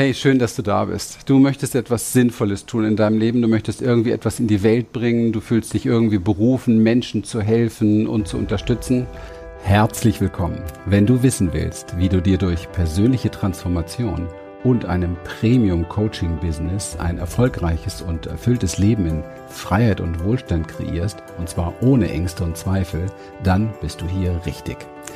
Hey, schön, dass du da bist. Du möchtest etwas Sinnvolles tun in deinem Leben, du möchtest irgendwie etwas in die Welt bringen, du fühlst dich irgendwie berufen, Menschen zu helfen und zu unterstützen. Herzlich willkommen. Wenn du wissen willst, wie du dir durch persönliche Transformation und einem Premium-Coaching-Business ein erfolgreiches und erfülltes Leben in Freiheit und Wohlstand kreierst, und zwar ohne Ängste und Zweifel, dann bist du hier richtig.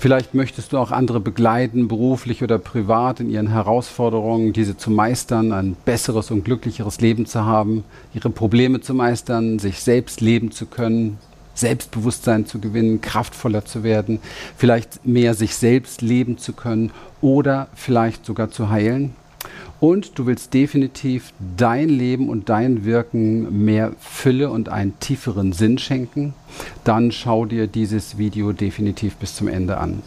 Vielleicht möchtest du auch andere begleiten, beruflich oder privat, in ihren Herausforderungen, diese zu meistern, ein besseres und glücklicheres Leben zu haben, ihre Probleme zu meistern, sich selbst leben zu können, Selbstbewusstsein zu gewinnen, kraftvoller zu werden, vielleicht mehr sich selbst leben zu können oder vielleicht sogar zu heilen. Und du willst definitiv dein Leben und dein Wirken mehr Fülle und einen tieferen Sinn schenken, dann schau dir dieses Video definitiv bis zum Ende an.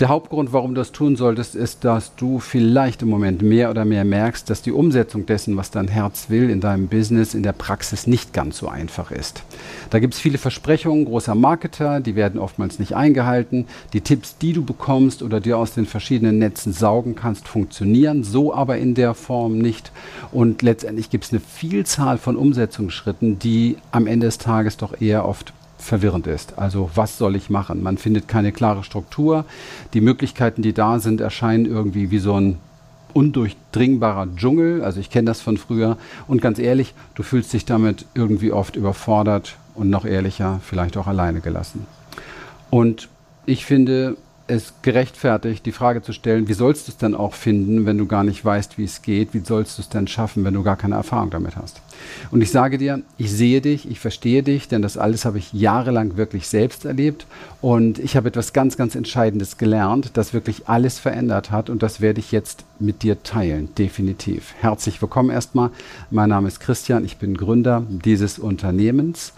Der Hauptgrund, warum du das tun solltest, ist, dass du vielleicht im Moment mehr oder mehr merkst, dass die Umsetzung dessen, was dein Herz will, in deinem Business, in der Praxis nicht ganz so einfach ist. Da gibt es viele Versprechungen großer Marketer, die werden oftmals nicht eingehalten. Die Tipps, die du bekommst oder dir aus den verschiedenen Netzen saugen kannst, funktionieren so aber in der Form nicht. Und letztendlich gibt es eine Vielzahl von Umsetzungsschritten, die am Ende des Tages doch eher oft verwirrend ist. Also was soll ich machen? Man findet keine klare Struktur. Die Möglichkeiten, die da sind, erscheinen irgendwie wie so ein undurchdringbarer Dschungel. Also ich kenne das von früher. Und ganz ehrlich, du fühlst dich damit irgendwie oft überfordert und noch ehrlicher, vielleicht auch alleine gelassen. Und ich finde, es gerechtfertigt, die Frage zu stellen, wie sollst du es denn auch finden, wenn du gar nicht weißt, wie es geht? Wie sollst du es denn schaffen, wenn du gar keine Erfahrung damit hast? Und ich sage dir, ich sehe dich, ich verstehe dich, denn das alles habe ich jahrelang wirklich selbst erlebt. Und ich habe etwas ganz, ganz Entscheidendes gelernt, das wirklich alles verändert hat. Und das werde ich jetzt mit dir teilen, definitiv. Herzlich willkommen erstmal. Mein Name ist Christian, ich bin Gründer dieses Unternehmens.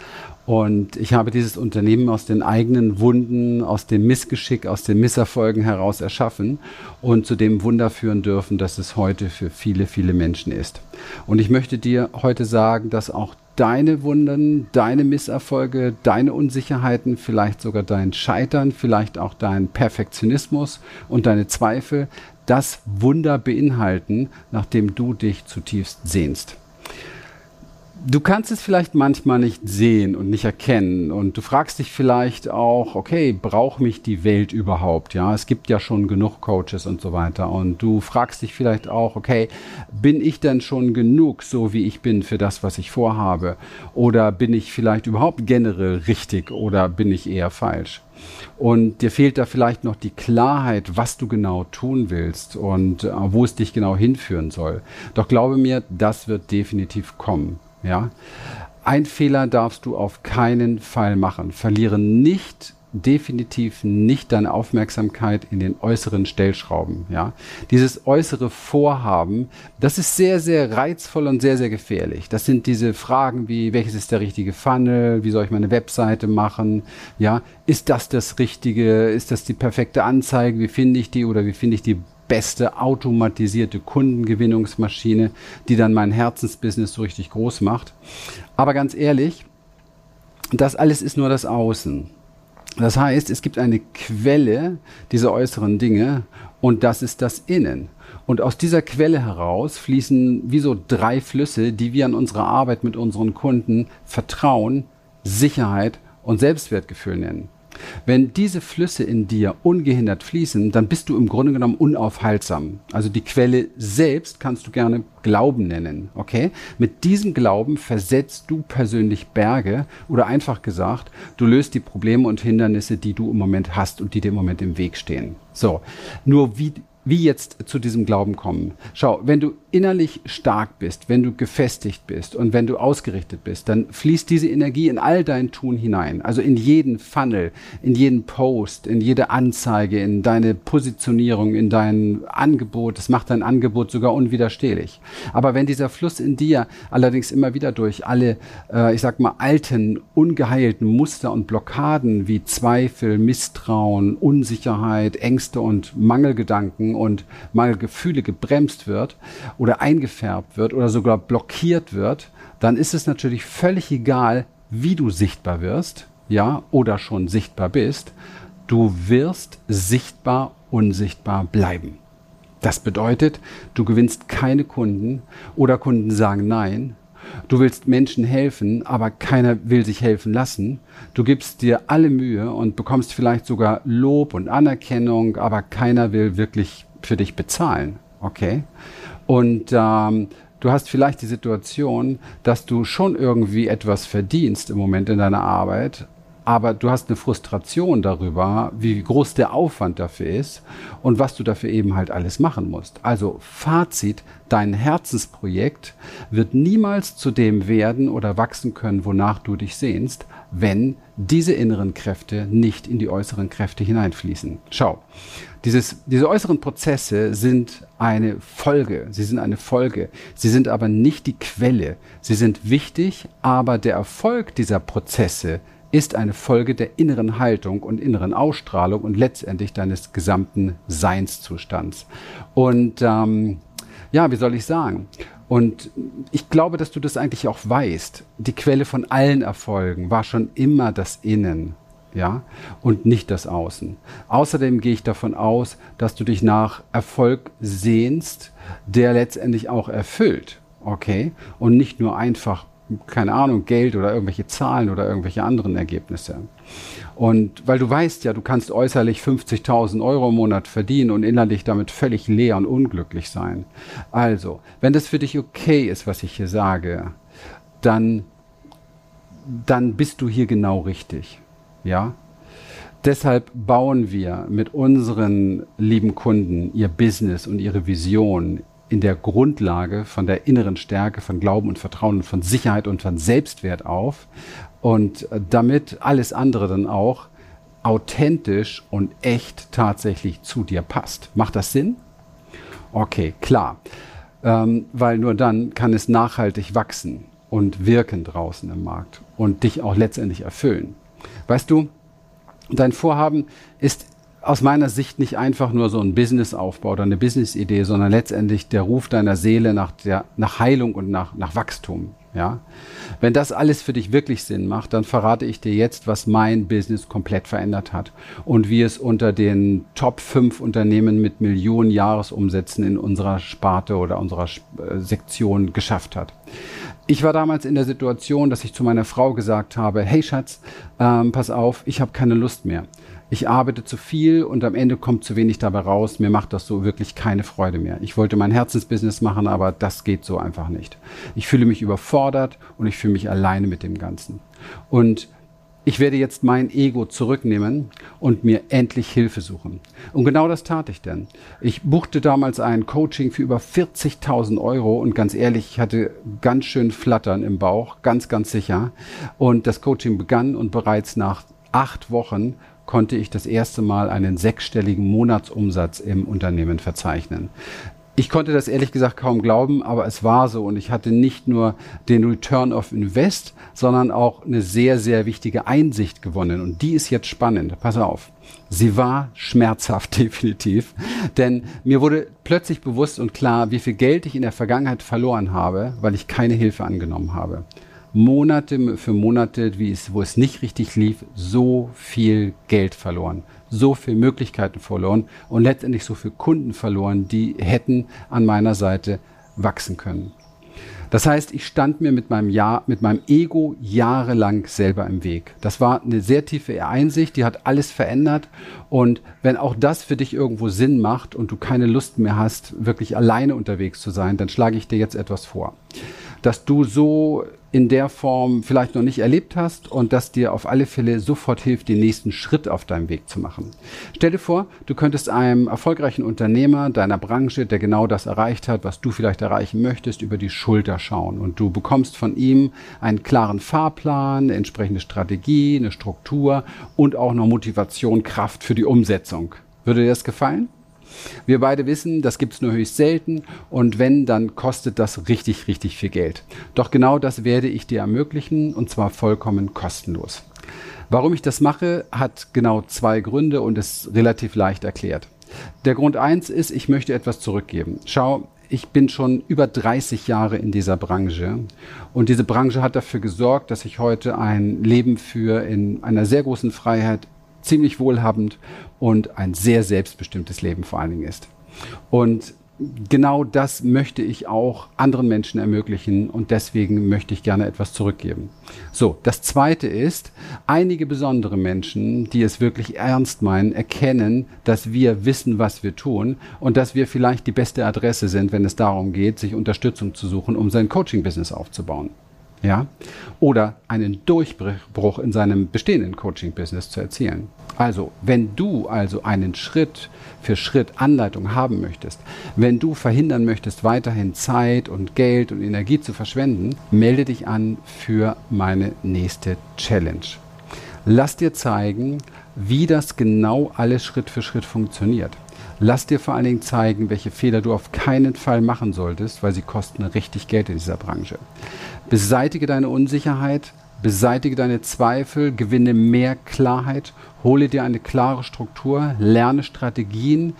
Und ich habe dieses Unternehmen aus den eigenen Wunden, aus dem Missgeschick, aus den Misserfolgen heraus erschaffen und zu dem Wunder führen dürfen, dass es heute für viele, viele Menschen ist. Und ich möchte dir heute sagen, dass auch deine Wunden, deine Misserfolge, deine Unsicherheiten, vielleicht sogar dein Scheitern, vielleicht auch dein Perfektionismus und deine Zweifel, das Wunder beinhalten, nach dem du dich zutiefst sehnst du kannst es vielleicht manchmal nicht sehen und nicht erkennen und du fragst dich vielleicht auch, okay, braucht mich die Welt überhaupt? Ja, es gibt ja schon genug Coaches und so weiter und du fragst dich vielleicht auch, okay, bin ich denn schon genug so wie ich bin für das, was ich vorhabe? Oder bin ich vielleicht überhaupt generell richtig oder bin ich eher falsch? Und dir fehlt da vielleicht noch die Klarheit, was du genau tun willst und äh, wo es dich genau hinführen soll. Doch glaube mir, das wird definitiv kommen. Ja? Ein Fehler darfst du auf keinen Fall machen. Verliere nicht definitiv nicht deine Aufmerksamkeit in den äußeren Stellschrauben. Ja, dieses äußere Vorhaben, das ist sehr, sehr reizvoll und sehr, sehr gefährlich. Das sind diese Fragen wie, welches ist der richtige Funnel? Wie soll ich meine Webseite machen? Ja, ist das das Richtige? Ist das die perfekte Anzeige? Wie finde ich die? Oder wie finde ich die beste automatisierte Kundengewinnungsmaschine, die dann mein Herzensbusiness so richtig groß macht. Aber ganz ehrlich, das alles ist nur das Außen. Das heißt, es gibt eine Quelle dieser äußeren Dinge und das ist das Innen. Und aus dieser Quelle heraus fließen wie so drei Flüsse, die wir an unserer Arbeit mit unseren Kunden Vertrauen, Sicherheit und Selbstwertgefühl nennen. Wenn diese Flüsse in dir ungehindert fließen, dann bist du im Grunde genommen unaufhaltsam. Also die Quelle selbst kannst du gerne Glauben nennen, okay? Mit diesem Glauben versetzt du persönlich Berge oder einfach gesagt, du löst die Probleme und Hindernisse, die du im Moment hast und die dir im Moment im Weg stehen. So, nur wie wie jetzt zu diesem Glauben kommen. Schau, wenn du innerlich stark bist, wenn du gefestigt bist und wenn du ausgerichtet bist, dann fließt diese Energie in all dein Tun hinein. Also in jeden Funnel, in jeden Post, in jede Anzeige, in deine Positionierung, in dein Angebot. Das macht dein Angebot sogar unwiderstehlich. Aber wenn dieser Fluss in dir allerdings immer wieder durch alle, äh, ich sag mal, alten, ungeheilten Muster und Blockaden wie Zweifel, Misstrauen, Unsicherheit, Ängste und Mangelgedanken und Mangelgefühle gebremst wird oder eingefärbt wird oder sogar blockiert wird, dann ist es natürlich völlig egal, wie du sichtbar wirst, ja, oder schon sichtbar bist. Du wirst sichtbar, unsichtbar bleiben. Das bedeutet, du gewinnst keine Kunden oder Kunden sagen nein. Du willst Menschen helfen, aber keiner will sich helfen lassen. Du gibst dir alle Mühe und bekommst vielleicht sogar Lob und Anerkennung, aber keiner will wirklich für dich bezahlen. Okay? Und ähm, du hast vielleicht die Situation, dass du schon irgendwie etwas verdienst im Moment in deiner Arbeit, aber du hast eine Frustration darüber, wie groß der Aufwand dafür ist und was du dafür eben halt alles machen musst. Also Fazit, dein Herzensprojekt wird niemals zu dem werden oder wachsen können, wonach du dich sehnst, wenn diese inneren Kräfte nicht in die äußeren Kräfte hineinfließen. Schau, dieses, diese äußeren Prozesse sind eine Folge, sie sind eine Folge, sie sind aber nicht die Quelle. Sie sind wichtig, aber der Erfolg dieser Prozesse ist eine Folge der inneren Haltung und inneren Ausstrahlung und letztendlich deines gesamten Seinszustands. Und ähm, ja, wie soll ich sagen? Und ich glaube, dass du das eigentlich auch weißt. Die Quelle von allen Erfolgen war schon immer das Innen, ja, und nicht das Außen. Außerdem gehe ich davon aus, dass du dich nach Erfolg sehnst, der letztendlich auch erfüllt, okay, und nicht nur einfach keine Ahnung, Geld oder irgendwelche Zahlen oder irgendwelche anderen Ergebnisse. Und weil du weißt ja, du kannst äußerlich 50.000 Euro im Monat verdienen und innerlich damit völlig leer und unglücklich sein. Also, wenn das für dich okay ist, was ich hier sage, dann, dann bist du hier genau richtig. Ja? Deshalb bauen wir mit unseren lieben Kunden ihr Business und ihre Vision in der Grundlage von der inneren Stärke, von Glauben und Vertrauen und von Sicherheit und von Selbstwert auf und damit alles andere dann auch authentisch und echt tatsächlich zu dir passt. Macht das Sinn? Okay, klar. Ähm, weil nur dann kann es nachhaltig wachsen und wirken draußen im Markt und dich auch letztendlich erfüllen. Weißt du, dein Vorhaben ist aus meiner Sicht nicht einfach nur so ein Businessaufbau oder eine Businessidee, sondern letztendlich der Ruf deiner Seele nach, der, nach Heilung und nach, nach Wachstum. Ja? Wenn das alles für dich wirklich Sinn macht, dann verrate ich dir jetzt, was mein Business komplett verändert hat und wie es unter den Top 5 Unternehmen mit Millionen Jahresumsätzen in unserer Sparte oder unserer äh, Sektion geschafft hat. Ich war damals in der Situation, dass ich zu meiner Frau gesagt habe, hey Schatz, ähm, pass auf, ich habe keine Lust mehr ich arbeite zu viel und am Ende kommt zu wenig dabei raus. Mir macht das so wirklich keine Freude mehr. Ich wollte mein Herzensbusiness machen, aber das geht so einfach nicht. Ich fühle mich überfordert und ich fühle mich alleine mit dem Ganzen. Und ich werde jetzt mein Ego zurücknehmen und mir endlich Hilfe suchen. Und genau das tat ich denn. Ich buchte damals ein Coaching für über 40.000 Euro und ganz ehrlich, ich hatte ganz schön Flattern im Bauch, ganz, ganz sicher. Und das Coaching begann und bereits nach acht Wochen konnte ich das erste Mal einen sechsstelligen Monatsumsatz im Unternehmen verzeichnen. Ich konnte das ehrlich gesagt kaum glauben, aber es war so und ich hatte nicht nur den Return of Invest, sondern auch eine sehr, sehr wichtige Einsicht gewonnen und die ist jetzt spannend. Pass auf. Sie war schmerzhaft definitiv, denn mir wurde plötzlich bewusst und klar, wie viel Geld ich in der Vergangenheit verloren habe, weil ich keine Hilfe angenommen habe. Monate für Monate, wie es, wo es nicht richtig lief, so viel Geld verloren, so viele Möglichkeiten verloren und letztendlich so viele Kunden verloren, die hätten an meiner Seite wachsen können. Das heißt, ich stand mir mit meinem, ja mit meinem Ego jahrelang selber im Weg. Das war eine sehr tiefe Einsicht, die hat alles verändert. Und wenn auch das für dich irgendwo Sinn macht und du keine Lust mehr hast, wirklich alleine unterwegs zu sein, dann schlage ich dir jetzt etwas vor. Dass du so in der Form vielleicht noch nicht erlebt hast und das dir auf alle Fälle sofort hilft, den nächsten Schritt auf deinem Weg zu machen. Stell dir vor, du könntest einem erfolgreichen Unternehmer deiner Branche, der genau das erreicht hat, was du vielleicht erreichen möchtest, über die Schulter schauen und du bekommst von ihm einen klaren Fahrplan, eine entsprechende Strategie, eine Struktur und auch noch Motivation, Kraft für die Umsetzung. Würde dir das gefallen? Wir beide wissen, das gibt es nur höchst selten und wenn, dann kostet das richtig, richtig viel Geld. Doch genau das werde ich dir ermöglichen und zwar vollkommen kostenlos. Warum ich das mache, hat genau zwei Gründe und ist relativ leicht erklärt. Der Grund eins ist, ich möchte etwas zurückgeben. Schau, ich bin schon über 30 Jahre in dieser Branche und diese Branche hat dafür gesorgt, dass ich heute ein Leben führe in einer sehr großen Freiheit, ziemlich wohlhabend und ein sehr selbstbestimmtes Leben vor allen Dingen ist. Und genau das möchte ich auch anderen Menschen ermöglichen und deswegen möchte ich gerne etwas zurückgeben. So, das zweite ist, einige besondere Menschen, die es wirklich ernst meinen, erkennen, dass wir wissen, was wir tun und dass wir vielleicht die beste Adresse sind, wenn es darum geht, sich Unterstützung zu suchen, um sein Coaching-Business aufzubauen ja, oder einen Durchbruch in seinem bestehenden Coaching-Business zu erzielen. Also, wenn du also einen Schritt für Schritt Anleitung haben möchtest, wenn du verhindern möchtest, weiterhin Zeit und Geld und Energie zu verschwenden, melde dich an für meine nächste Challenge. Lass dir zeigen, wie das genau alles Schritt für Schritt funktioniert. Lass dir vor allen Dingen zeigen, welche Fehler du auf keinen Fall machen solltest, weil sie kosten richtig Geld in dieser Branche. Beseitige deine Unsicherheit, beseitige deine Zweifel, gewinne mehr Klarheit, hole dir eine klare Struktur, lerne Strategien,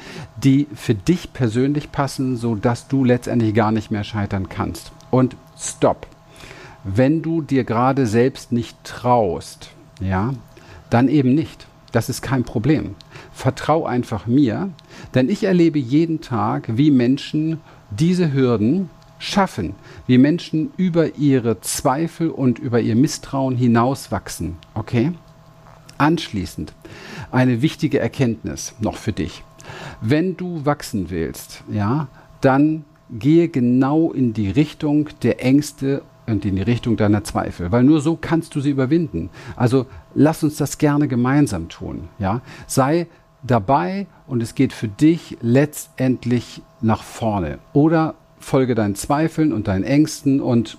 die für dich persönlich passen, sodass du letztendlich gar nicht mehr scheitern kannst. Und stopp. Wenn du dir gerade selbst nicht traust, ja, dann eben nicht. Das ist kein Problem. Vertrau einfach mir, denn ich erlebe jeden Tag, wie Menschen diese Hürden schaffen, wie Menschen über ihre Zweifel und über ihr Misstrauen hinauswachsen. Okay? Anschließend eine wichtige Erkenntnis noch für dich. Wenn du wachsen willst, ja, dann gehe genau in die Richtung der Ängste und in die Richtung deiner Zweifel, weil nur so kannst du sie überwinden. Also lass uns das gerne gemeinsam tun, ja? Sei dabei und es geht für dich letztendlich nach vorne oder folge deinen Zweifeln und deinen Ängsten und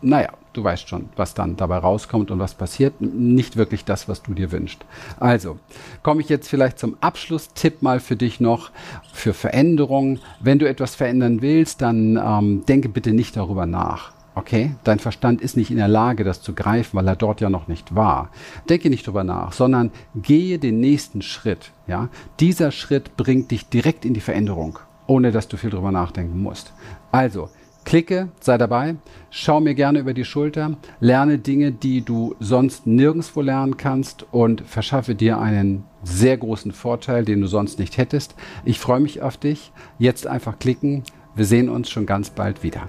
naja, du weißt schon, was dann dabei rauskommt und was passiert. Nicht wirklich das, was du dir wünschst. Also, komme ich jetzt vielleicht zum Abschlusstipp mal für dich noch für Veränderungen. Wenn du etwas verändern willst, dann ähm, denke bitte nicht darüber nach. Okay, dein Verstand ist nicht in der Lage, das zu greifen, weil er dort ja noch nicht war. Denke nicht drüber nach, sondern gehe den nächsten Schritt. Ja, dieser Schritt bringt dich direkt in die Veränderung ohne dass du viel drüber nachdenken musst. Also, klicke, sei dabei, schau mir gerne über die Schulter, lerne Dinge, die du sonst nirgendwo lernen kannst und verschaffe dir einen sehr großen Vorteil, den du sonst nicht hättest. Ich freue mich auf dich. Jetzt einfach klicken. Wir sehen uns schon ganz bald wieder.